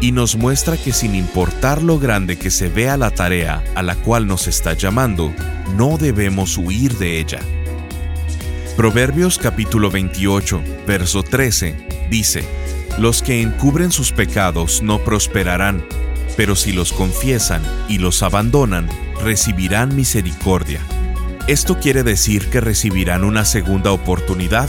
y nos muestra que sin importar lo grande que se vea la tarea a la cual nos está llamando, no debemos huir de ella. Proverbios capítulo 28, verso 13, dice, Los que encubren sus pecados no prosperarán, pero si los confiesan y los abandonan, recibirán misericordia. Esto quiere decir que recibirán una segunda oportunidad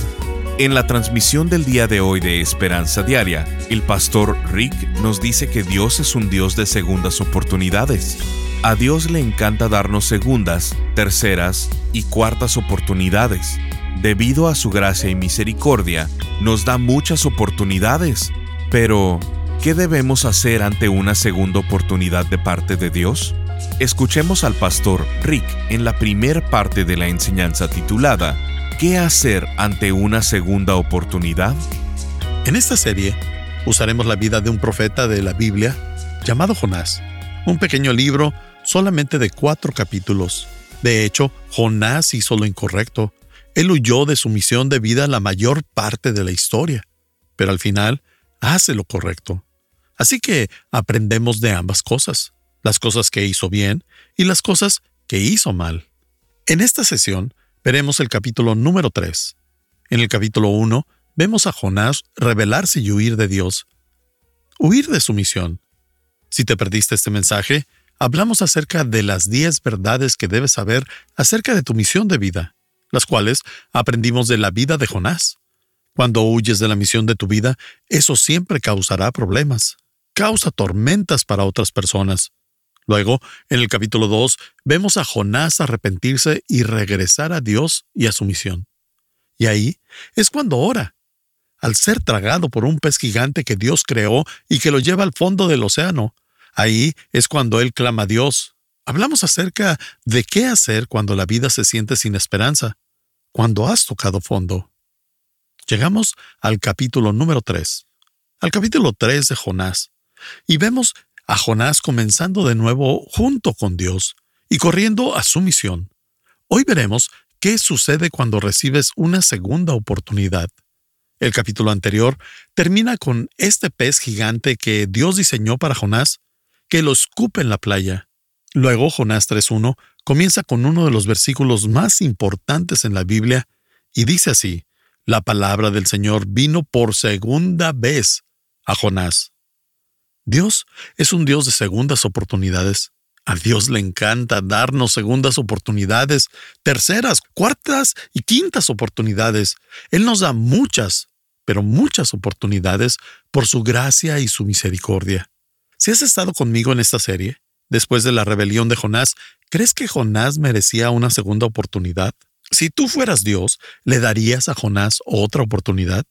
en la transmisión del día de hoy de Esperanza Diaria, el pastor Rick nos dice que Dios es un Dios de segundas oportunidades. A Dios le encanta darnos segundas, terceras y cuartas oportunidades. Debido a su gracia y misericordia, nos da muchas oportunidades. Pero, ¿qué debemos hacer ante una segunda oportunidad de parte de Dios? Escuchemos al pastor Rick en la primer parte de la enseñanza titulada ¿Qué hacer ante una segunda oportunidad? En esta serie usaremos la vida de un profeta de la Biblia llamado Jonás, un pequeño libro solamente de cuatro capítulos. De hecho, Jonás hizo lo incorrecto. Él huyó de su misión de vida la mayor parte de la historia, pero al final hace lo correcto. Así que aprendemos de ambas cosas, las cosas que hizo bien y las cosas que hizo mal. En esta sesión veremos el capítulo número 3. En el capítulo 1 vemos a Jonás rebelarse y huir de Dios, huir de su misión. Si te perdiste este mensaje, hablamos acerca de las 10 verdades que debes saber acerca de tu misión de vida, las cuales aprendimos de la vida de Jonás. Cuando huyes de la misión de tu vida, eso siempre causará problemas, causa tormentas para otras personas. Luego, en el capítulo 2, vemos a Jonás arrepentirse y regresar a Dios y a su misión. Y ahí es cuando ora. Al ser tragado por un pez gigante que Dios creó y que lo lleva al fondo del océano, ahí es cuando él clama a Dios. Hablamos acerca de qué hacer cuando la vida se siente sin esperanza, cuando has tocado fondo. Llegamos al capítulo número 3, al capítulo 3 de Jonás, y vemos a Jonás comenzando de nuevo junto con Dios y corriendo a su misión. Hoy veremos qué sucede cuando recibes una segunda oportunidad. El capítulo anterior termina con este pez gigante que Dios diseñó para Jonás, que lo escupe en la playa. Luego Jonás 3.1 comienza con uno de los versículos más importantes en la Biblia y dice así, la palabra del Señor vino por segunda vez a Jonás. Dios es un Dios de segundas oportunidades. A Dios le encanta darnos segundas oportunidades, terceras, cuartas y quintas oportunidades. Él nos da muchas, pero muchas oportunidades por su gracia y su misericordia. Si has estado conmigo en esta serie, después de la rebelión de Jonás, ¿crees que Jonás merecía una segunda oportunidad? Si tú fueras Dios, ¿le darías a Jonás otra oportunidad?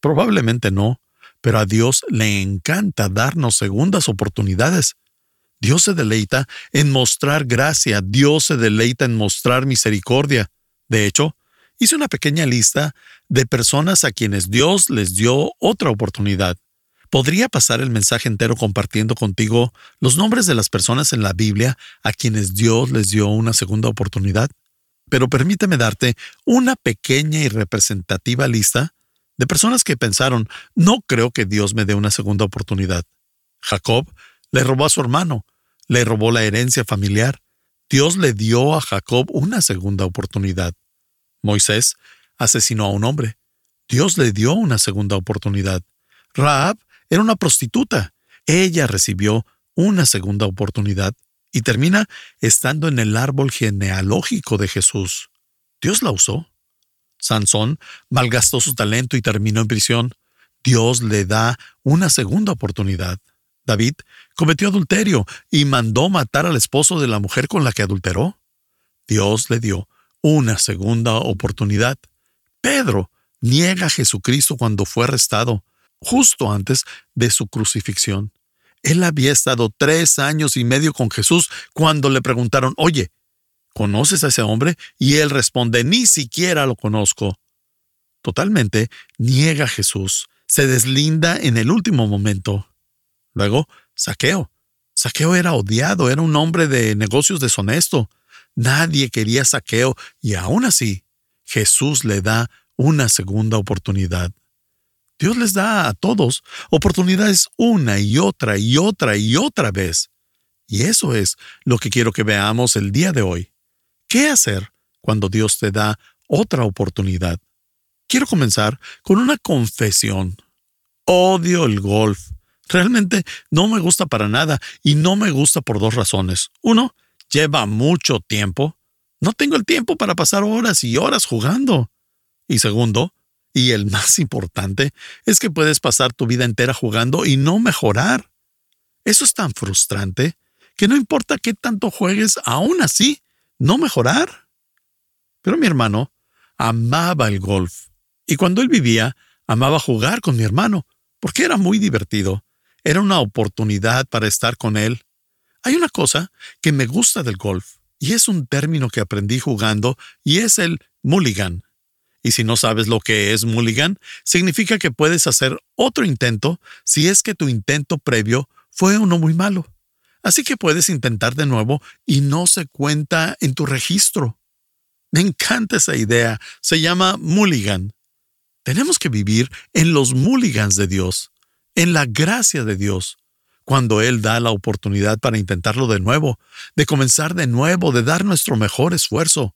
Probablemente no, pero a Dios le encanta darnos segundas oportunidades. Dios se deleita en mostrar gracia, Dios se deleita en mostrar misericordia. De hecho, hice una pequeña lista de personas a quienes Dios les dio otra oportunidad. Podría pasar el mensaje entero compartiendo contigo los nombres de las personas en la Biblia a quienes Dios les dio una segunda oportunidad, pero permíteme darte una pequeña y representativa lista de personas que pensaron, no creo que Dios me dé una segunda oportunidad. Jacob le robó a su hermano, le robó la herencia familiar. Dios le dio a Jacob una segunda oportunidad. Moisés asesinó a un hombre. Dios le dio una segunda oportunidad. Raab era una prostituta. Ella recibió una segunda oportunidad y termina estando en el árbol genealógico de Jesús. Dios la usó. Sansón malgastó su talento y terminó en prisión. Dios le da una segunda oportunidad. David cometió adulterio y mandó matar al esposo de la mujer con la que adulteró. Dios le dio una segunda oportunidad. Pedro niega a Jesucristo cuando fue arrestado, justo antes de su crucifixión. Él había estado tres años y medio con Jesús cuando le preguntaron, oye, ¿conoces a ese hombre? Y él responde, ni siquiera lo conozco. Totalmente niega a Jesús, se deslinda en el último momento. Luego, Saqueo. Saqueo era odiado, era un hombre de negocios deshonesto. Nadie quería Saqueo y aún así, Jesús le da una segunda oportunidad. Dios les da a todos oportunidades una y otra y otra y otra vez. Y eso es lo que quiero que veamos el día de hoy. ¿Qué hacer cuando Dios te da otra oportunidad? Quiero comenzar con una confesión. Odio el golf. Realmente no me gusta para nada y no me gusta por dos razones. Uno, lleva mucho tiempo. No tengo el tiempo para pasar horas y horas jugando. Y segundo, y el más importante, es que puedes pasar tu vida entera jugando y no mejorar. Eso es tan frustrante que no importa qué tanto juegues, aún así, no mejorar. Pero mi hermano amaba el golf y cuando él vivía, amaba jugar con mi hermano, porque era muy divertido. Era una oportunidad para estar con él. Hay una cosa que me gusta del golf, y es un término que aprendí jugando, y es el mulligan. Y si no sabes lo que es mulligan, significa que puedes hacer otro intento si es que tu intento previo fue uno muy malo. Así que puedes intentar de nuevo y no se cuenta en tu registro. Me encanta esa idea. Se llama mulligan. Tenemos que vivir en los mulligans de Dios, en la gracia de Dios, cuando Él da la oportunidad para intentarlo de nuevo, de comenzar de nuevo, de dar nuestro mejor esfuerzo.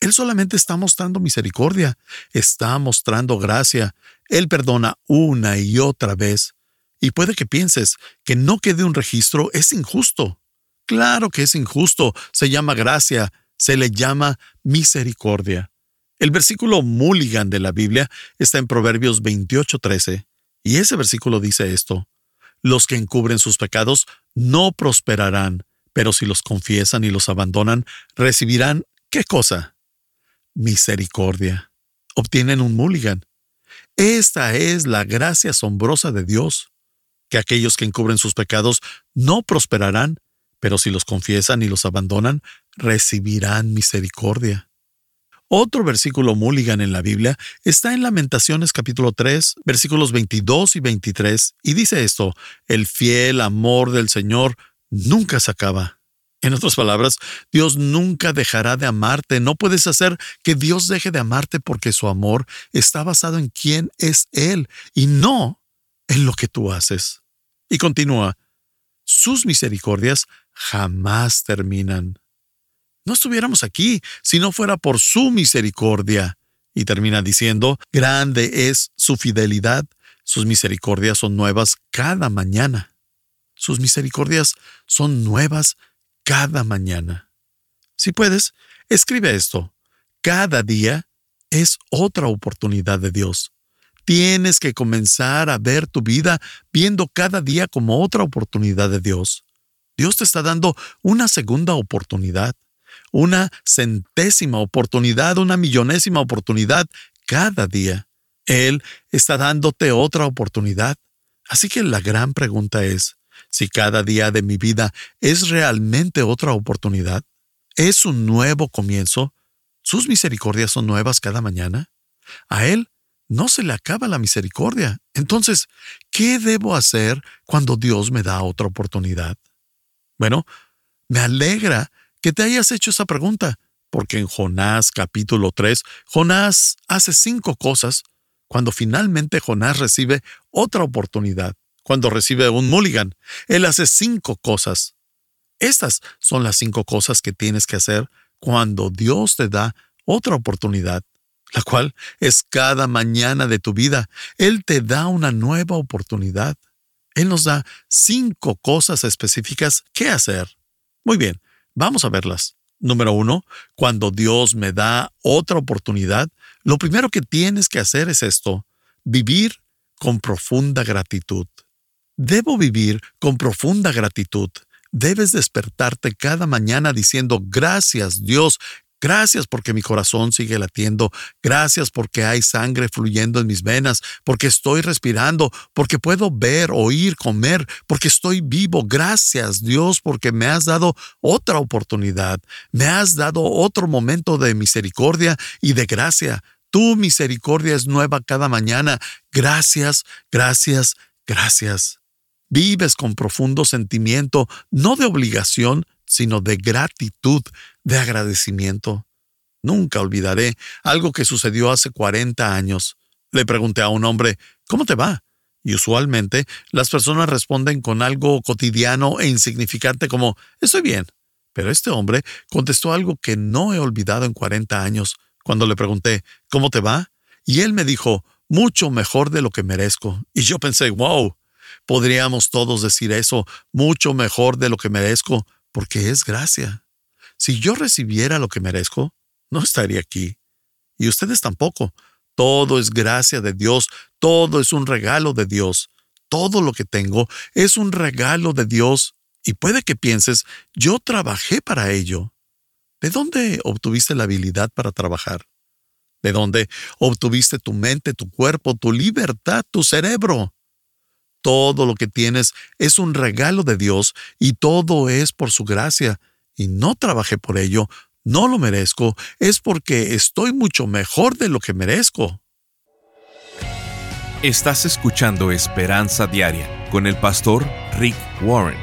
Él solamente está mostrando misericordia, está mostrando gracia. Él perdona una y otra vez. Y puede que pienses que no quede un registro es injusto. Claro que es injusto, se llama gracia, se le llama misericordia. El versículo mulligan de la Biblia está en Proverbios 28:13, y ese versículo dice esto, Los que encubren sus pecados no prosperarán, pero si los confiesan y los abandonan, recibirán ¿qué cosa? Misericordia. Obtienen un mulligan. Esta es la gracia asombrosa de Dios, que aquellos que encubren sus pecados no prosperarán, pero si los confiesan y los abandonan, recibirán misericordia. Otro versículo mulligan en la Biblia está en Lamentaciones capítulo 3, versículos 22 y 23, y dice esto, el fiel amor del Señor nunca se acaba. En otras palabras, Dios nunca dejará de amarte. No puedes hacer que Dios deje de amarte porque su amor está basado en quién es Él y no en lo que tú haces. Y continúa, sus misericordias jamás terminan no estuviéramos aquí si no fuera por su misericordia. Y termina diciendo, grande es su fidelidad, sus misericordias son nuevas cada mañana. Sus misericordias son nuevas cada mañana. Si puedes, escribe esto. Cada día es otra oportunidad de Dios. Tienes que comenzar a ver tu vida viendo cada día como otra oportunidad de Dios. Dios te está dando una segunda oportunidad una centésima oportunidad, una millonésima oportunidad cada día. Él está dándote otra oportunidad. Así que la gran pregunta es, si cada día de mi vida es realmente otra oportunidad, es un nuevo comienzo, sus misericordias son nuevas cada mañana, a Él no se le acaba la misericordia. Entonces, ¿qué debo hacer cuando Dios me da otra oportunidad? Bueno, me alegra que te hayas hecho esa pregunta, porque en Jonás capítulo 3, Jonás hace cinco cosas cuando finalmente Jonás recibe otra oportunidad, cuando recibe un mulligan. Él hace cinco cosas. Estas son las cinco cosas que tienes que hacer cuando Dios te da otra oportunidad, la cual es cada mañana de tu vida. Él te da una nueva oportunidad. Él nos da cinco cosas específicas que hacer. Muy bien, Vamos a verlas. Número uno, cuando Dios me da otra oportunidad, lo primero que tienes que hacer es esto, vivir con profunda gratitud. Debo vivir con profunda gratitud. Debes despertarte cada mañana diciendo gracias Dios, Gracias porque mi corazón sigue latiendo. Gracias porque hay sangre fluyendo en mis venas, porque estoy respirando, porque puedo ver, oír, comer, porque estoy vivo. Gracias Dios porque me has dado otra oportunidad. Me has dado otro momento de misericordia y de gracia. Tu misericordia es nueva cada mañana. Gracias, gracias, gracias. Vives con profundo sentimiento, no de obligación, sino de gratitud, de agradecimiento. Nunca olvidaré algo que sucedió hace 40 años. Le pregunté a un hombre, ¿cómo te va? Y usualmente las personas responden con algo cotidiano e insignificante como, estoy bien. Pero este hombre contestó algo que no he olvidado en 40 años, cuando le pregunté, ¿cómo te va? Y él me dijo, mucho mejor de lo que merezco. Y yo pensé, wow, podríamos todos decir eso, mucho mejor de lo que merezco, porque es gracia. Si yo recibiera lo que merezco, no estaría aquí. Y ustedes tampoco. Todo es gracia de Dios, todo es un regalo de Dios. Todo lo que tengo es un regalo de Dios. Y puede que pienses, yo trabajé para ello. ¿De dónde obtuviste la habilidad para trabajar? ¿De dónde obtuviste tu mente, tu cuerpo, tu libertad, tu cerebro? Todo lo que tienes es un regalo de Dios y todo es por su gracia. Y no trabajé por ello, no lo merezco, es porque estoy mucho mejor de lo que merezco. Estás escuchando Esperanza Diaria con el pastor Rick Warren.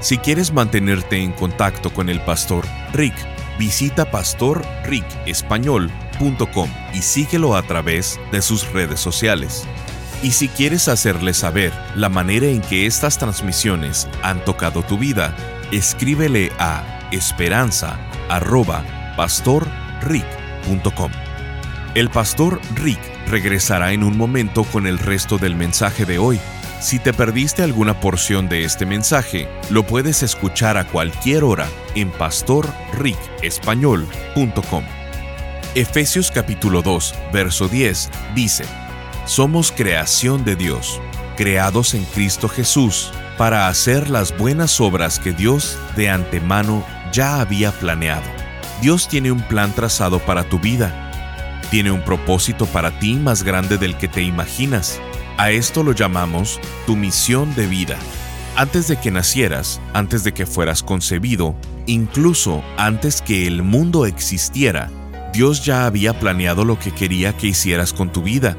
Si quieres mantenerte en contacto con el pastor Rick, visita pastorricespañol.com y síguelo a través de sus redes sociales. Y si quieres hacerle saber la manera en que estas transmisiones han tocado tu vida, escríbele a esperanza@pastorrick.com. El pastor Rick regresará en un momento con el resto del mensaje de hoy. Si te perdiste alguna porción de este mensaje, lo puedes escuchar a cualquier hora en pastorricespañol.com. Efesios capítulo 2, verso 10 dice, somos creación de Dios, creados en Cristo Jesús, para hacer las buenas obras que Dios de antemano ya había planeado. Dios tiene un plan trazado para tu vida. Tiene un propósito para ti más grande del que te imaginas. A esto lo llamamos tu misión de vida. Antes de que nacieras, antes de que fueras concebido, incluso antes que el mundo existiera, Dios ya había planeado lo que quería que hicieras con tu vida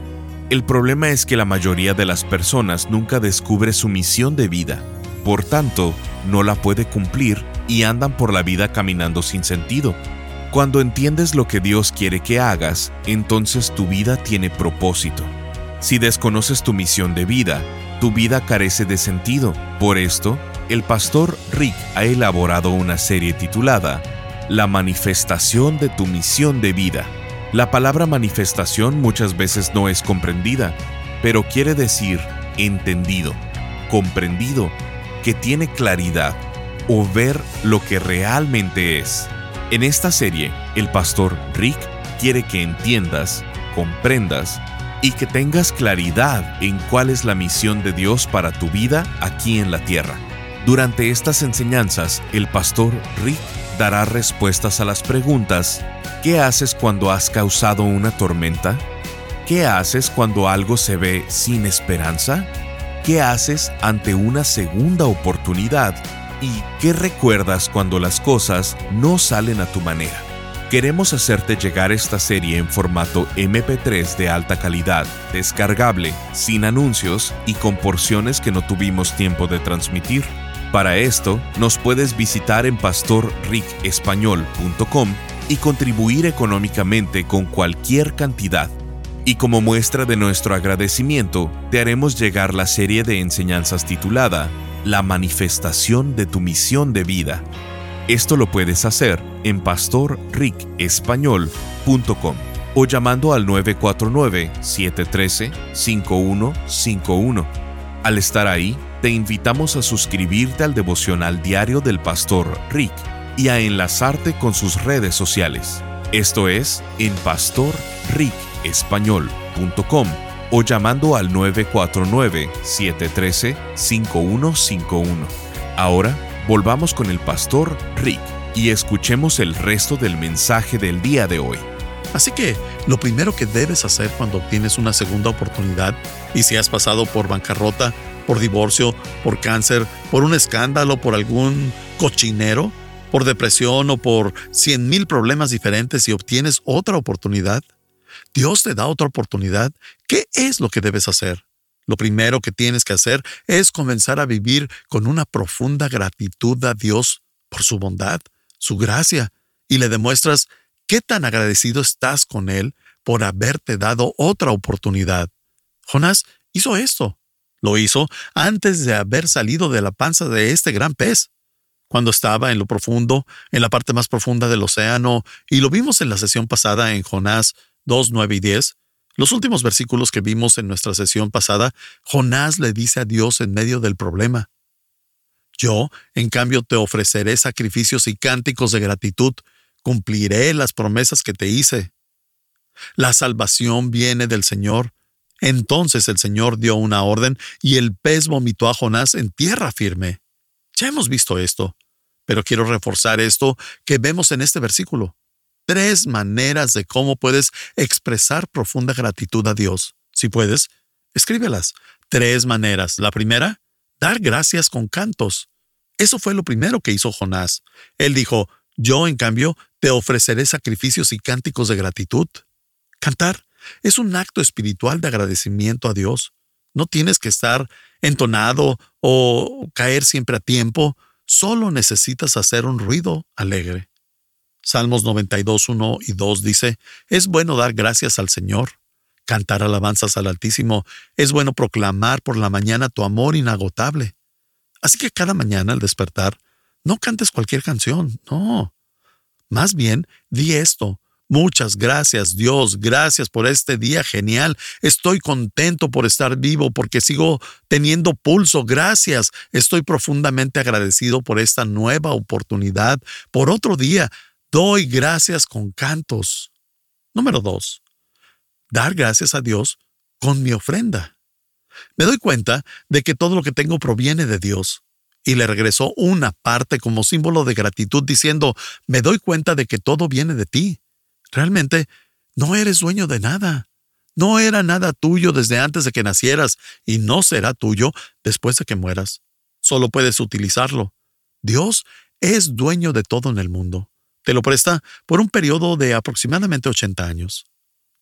el problema es que la mayoría de las personas nunca descubre su misión de vida, por tanto, no la puede cumplir y andan por la vida caminando sin sentido. Cuando entiendes lo que Dios quiere que hagas, entonces tu vida tiene propósito. Si desconoces tu misión de vida, tu vida carece de sentido. Por esto, el pastor Rick ha elaborado una serie titulada La manifestación de tu misión de vida la palabra manifestación muchas veces no es comprendida, pero quiere decir entendido, comprendido, que tiene claridad o ver lo que realmente es. En esta serie, el pastor Rick quiere que entiendas, comprendas y que tengas claridad en cuál es la misión de Dios para tu vida aquí en la tierra. Durante estas enseñanzas, el pastor Rick dará respuestas a las preguntas ¿Qué haces cuando has causado una tormenta? ¿Qué haces cuando algo se ve sin esperanza? ¿Qué haces ante una segunda oportunidad? ¿Y qué recuerdas cuando las cosas no salen a tu manera? Queremos hacerte llegar esta serie en formato MP3 de alta calidad, descargable, sin anuncios y con porciones que no tuvimos tiempo de transmitir. Para esto, nos puedes visitar en pastorricespañol.com y contribuir económicamente con cualquier cantidad. Y como muestra de nuestro agradecimiento, te haremos llegar la serie de enseñanzas titulada La manifestación de tu misión de vida. Esto lo puedes hacer en pastorricespañol.com o llamando al 949-713-5151. Al estar ahí, te invitamos a suscribirte al devocional diario del pastor Rick y a enlazarte con sus redes sociales. Esto es en pastorricespañol.com o llamando al 949-713-5151. Ahora volvamos con el pastor Rick y escuchemos el resto del mensaje del día de hoy. Así que lo primero que debes hacer cuando obtienes una segunda oportunidad, y si has pasado por bancarrota, por divorcio, por cáncer, por un escándalo, por algún cochinero, por depresión o por cien mil problemas diferentes y obtienes otra oportunidad, Dios te da otra oportunidad, ¿qué es lo que debes hacer? Lo primero que tienes que hacer es comenzar a vivir con una profunda gratitud a Dios por su bondad, su gracia, y le demuestras qué tan agradecido estás con Él por haberte dado otra oportunidad. Jonás hizo esto. Lo hizo antes de haber salido de la panza de este gran pez, cuando estaba en lo profundo, en la parte más profunda del océano, y lo vimos en la sesión pasada en Jonás 2, 9 y 10. Los últimos versículos que vimos en nuestra sesión pasada, Jonás le dice a Dios en medio del problema, Yo, en cambio, te ofreceré sacrificios y cánticos de gratitud, cumpliré las promesas que te hice. La salvación viene del Señor. Entonces el Señor dio una orden y el pez vomitó a Jonás en tierra firme. Ya hemos visto esto, pero quiero reforzar esto que vemos en este versículo. Tres maneras de cómo puedes expresar profunda gratitud a Dios. Si puedes, escríbelas. Tres maneras. La primera, dar gracias con cantos. Eso fue lo primero que hizo Jonás. Él dijo, yo, en cambio, te ofreceré sacrificios y cánticos de gratitud. Cantar es un acto espiritual de agradecimiento a Dios. No tienes que estar entonado o caer siempre a tiempo, solo necesitas hacer un ruido alegre. Salmos 92, 1 y 2 dice, es bueno dar gracias al Señor, cantar alabanzas al Altísimo, es bueno proclamar por la mañana tu amor inagotable. Así que cada mañana al despertar, no cantes cualquier canción, no. Más bien, di esto, Muchas gracias Dios, gracias por este día genial. Estoy contento por estar vivo porque sigo teniendo pulso. Gracias. Estoy profundamente agradecido por esta nueva oportunidad, por otro día. Doy gracias con cantos. Número dos. Dar gracias a Dios con mi ofrenda. Me doy cuenta de que todo lo que tengo proviene de Dios. Y le regresó una parte como símbolo de gratitud diciendo, me doy cuenta de que todo viene de ti. Realmente no eres dueño de nada. No era nada tuyo desde antes de que nacieras y no será tuyo después de que mueras. Solo puedes utilizarlo. Dios es dueño de todo en el mundo. Te lo presta por un periodo de aproximadamente 80 años.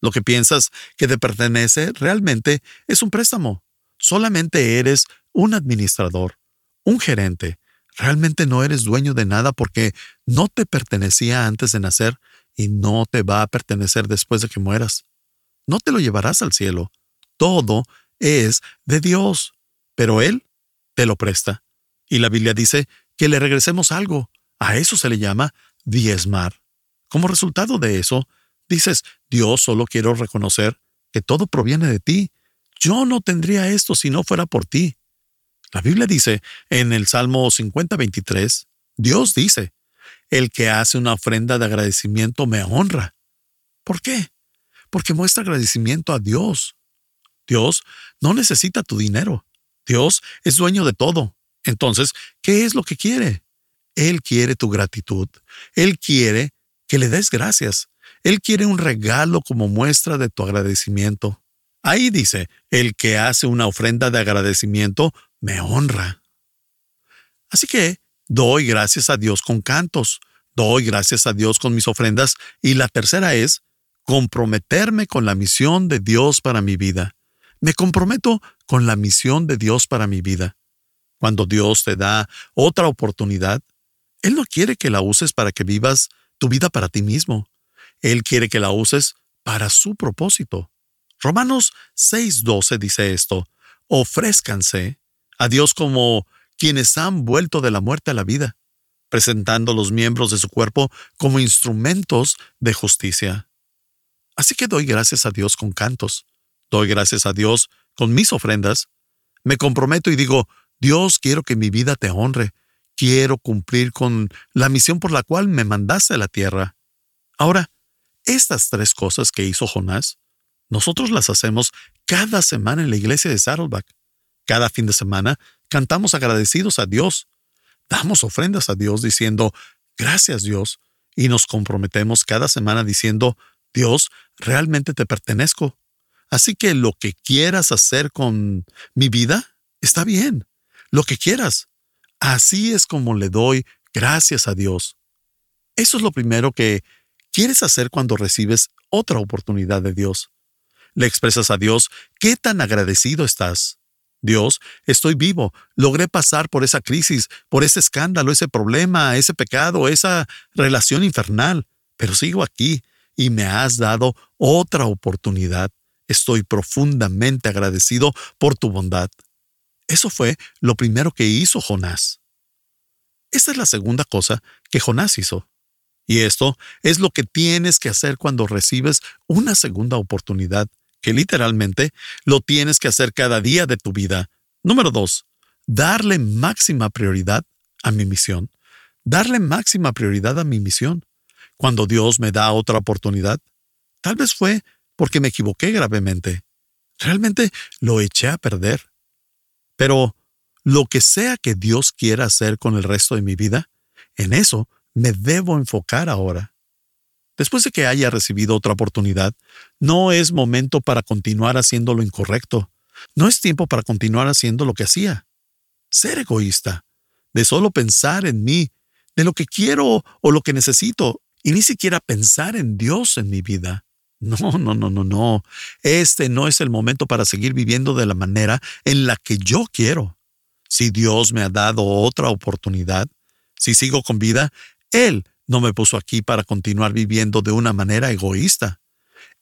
Lo que piensas que te pertenece realmente es un préstamo. Solamente eres un administrador, un gerente. Realmente no eres dueño de nada porque no te pertenecía antes de nacer y no te va a pertenecer después de que mueras. No te lo llevarás al cielo. Todo es de Dios, pero Él te lo presta. Y la Biblia dice que le regresemos algo. A eso se le llama diezmar. Como resultado de eso, dices, Dios solo quiero reconocer que todo proviene de ti. Yo no tendría esto si no fuera por ti. La Biblia dice en el Salmo 50-23, Dios dice, el que hace una ofrenda de agradecimiento me honra. ¿Por qué? Porque muestra agradecimiento a Dios. Dios no necesita tu dinero. Dios es dueño de todo. Entonces, ¿qué es lo que quiere? Él quiere tu gratitud. Él quiere que le des gracias. Él quiere un regalo como muestra de tu agradecimiento. Ahí dice, el que hace una ofrenda de agradecimiento me honra. Así que Doy gracias a Dios con cantos, doy gracias a Dios con mis ofrendas y la tercera es comprometerme con la misión de Dios para mi vida. Me comprometo con la misión de Dios para mi vida. Cuando Dios te da otra oportunidad, Él no quiere que la uses para que vivas tu vida para ti mismo. Él quiere que la uses para su propósito. Romanos 6:12 dice esto, ofrézcanse a Dios como quienes han vuelto de la muerte a la vida, presentando los miembros de su cuerpo como instrumentos de justicia. Así que doy gracias a Dios con cantos, doy gracias a Dios con mis ofrendas, me comprometo y digo, Dios, quiero que mi vida te honre, quiero cumplir con la misión por la cual me mandaste a la tierra. Ahora, estas tres cosas que hizo Jonás, nosotros las hacemos cada semana en la iglesia de Saddleback. Cada fin de semana cantamos agradecidos a Dios. Damos ofrendas a Dios diciendo, gracias Dios, y nos comprometemos cada semana diciendo, Dios, realmente te pertenezco. Así que lo que quieras hacer con mi vida, está bien. Lo que quieras. Así es como le doy gracias a Dios. Eso es lo primero que quieres hacer cuando recibes otra oportunidad de Dios. Le expresas a Dios qué tan agradecido estás. Dios, estoy vivo, logré pasar por esa crisis, por ese escándalo, ese problema, ese pecado, esa relación infernal, pero sigo aquí y me has dado otra oportunidad. Estoy profundamente agradecido por tu bondad. Eso fue lo primero que hizo Jonás. Esta es la segunda cosa que Jonás hizo. Y esto es lo que tienes que hacer cuando recibes una segunda oportunidad, que literalmente lo tienes que hacer cada día de tu vida. Número dos, darle máxima prioridad a mi misión. Darle máxima prioridad a mi misión. Cuando Dios me da otra oportunidad, tal vez fue porque me equivoqué gravemente. Realmente lo eché a perder. Pero lo que sea que Dios quiera hacer con el resto de mi vida, en eso me debo enfocar ahora. Después de que haya recibido otra oportunidad, no es momento para continuar haciendo lo incorrecto. No es tiempo para continuar haciendo lo que hacía. Ser egoísta, de solo pensar en mí, de lo que quiero o lo que necesito, y ni siquiera pensar en Dios en mi vida. No, no, no, no, no. Este no es el momento para seguir viviendo de la manera en la que yo quiero. Si Dios me ha dado otra oportunidad, si sigo con vida, Él no me puso aquí para continuar viviendo de una manera egoísta.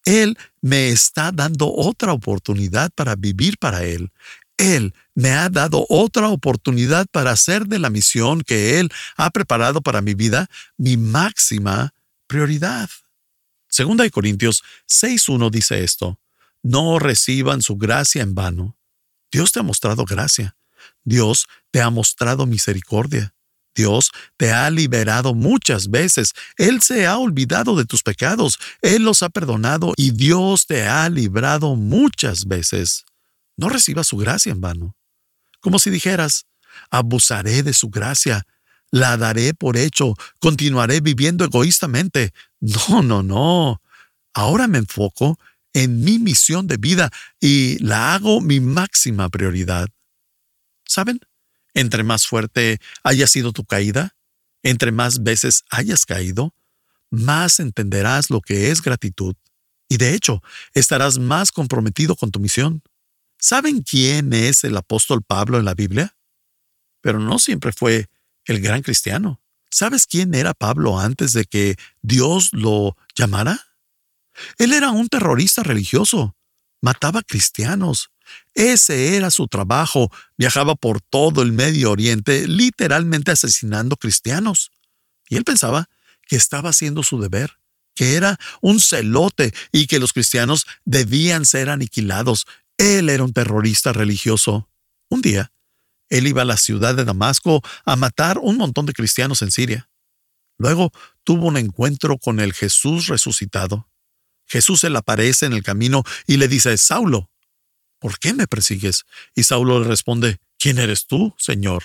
Él me está dando otra oportunidad para vivir para Él. Él me ha dado otra oportunidad para hacer de la misión que Él ha preparado para mi vida mi máxima prioridad. Segunda de Corintios 6.1 dice esto, no reciban su gracia en vano. Dios te ha mostrado gracia. Dios te ha mostrado misericordia. Dios te ha liberado muchas veces. Él se ha olvidado de tus pecados. Él los ha perdonado y Dios te ha librado muchas veces. No recibas su gracia en vano. Como si dijeras, abusaré de su gracia, la daré por hecho, continuaré viviendo egoístamente. No, no, no. Ahora me enfoco en mi misión de vida y la hago mi máxima prioridad. ¿Saben? Entre más fuerte haya sido tu caída, entre más veces hayas caído, más entenderás lo que es gratitud y de hecho estarás más comprometido con tu misión. ¿Saben quién es el apóstol Pablo en la Biblia? Pero no siempre fue el gran cristiano. ¿Sabes quién era Pablo antes de que Dios lo llamara? Él era un terrorista religioso. Mataba cristianos. Ese era su trabajo. Viajaba por todo el Medio Oriente, literalmente asesinando cristianos. Y él pensaba que estaba haciendo su deber, que era un celote y que los cristianos debían ser aniquilados. Él era un terrorista religioso. Un día, él iba a la ciudad de Damasco a matar un montón de cristianos en Siria. Luego tuvo un encuentro con el Jesús resucitado. Jesús se le aparece en el camino y le dice, Saulo, ¿por qué me persigues? Y Saulo le responde, ¿quién eres tú, Señor?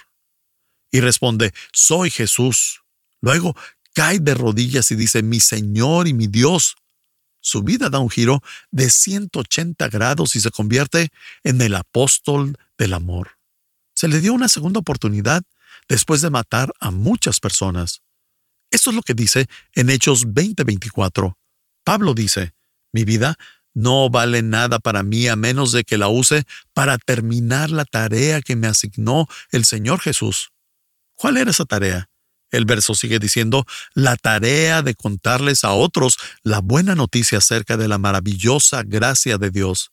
Y responde, soy Jesús. Luego cae de rodillas y dice, mi Señor y mi Dios. Su vida da un giro de 180 grados y se convierte en el apóstol del amor se le dio una segunda oportunidad después de matar a muchas personas. Esto es lo que dice en Hechos 20:24. Pablo dice, mi vida no vale nada para mí a menos de que la use para terminar la tarea que me asignó el Señor Jesús. ¿Cuál era esa tarea? El verso sigue diciendo, la tarea de contarles a otros la buena noticia acerca de la maravillosa gracia de Dios.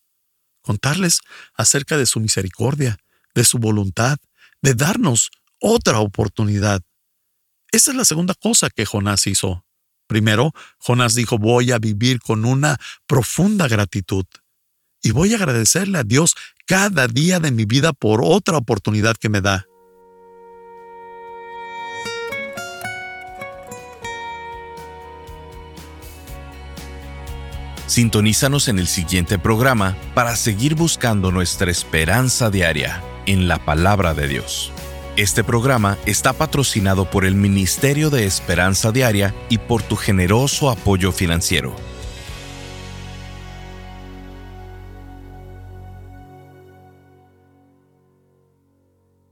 Contarles acerca de su misericordia, de su voluntad, de darnos otra oportunidad. Esa es la segunda cosa que Jonás hizo. Primero, Jonás dijo, voy a vivir con una profunda gratitud y voy a agradecerle a Dios cada día de mi vida por otra oportunidad que me da. Sintonízanos en el siguiente programa para seguir buscando nuestra esperanza diaria en la palabra de Dios. Este programa está patrocinado por el Ministerio de Esperanza Diaria y por tu generoso apoyo financiero.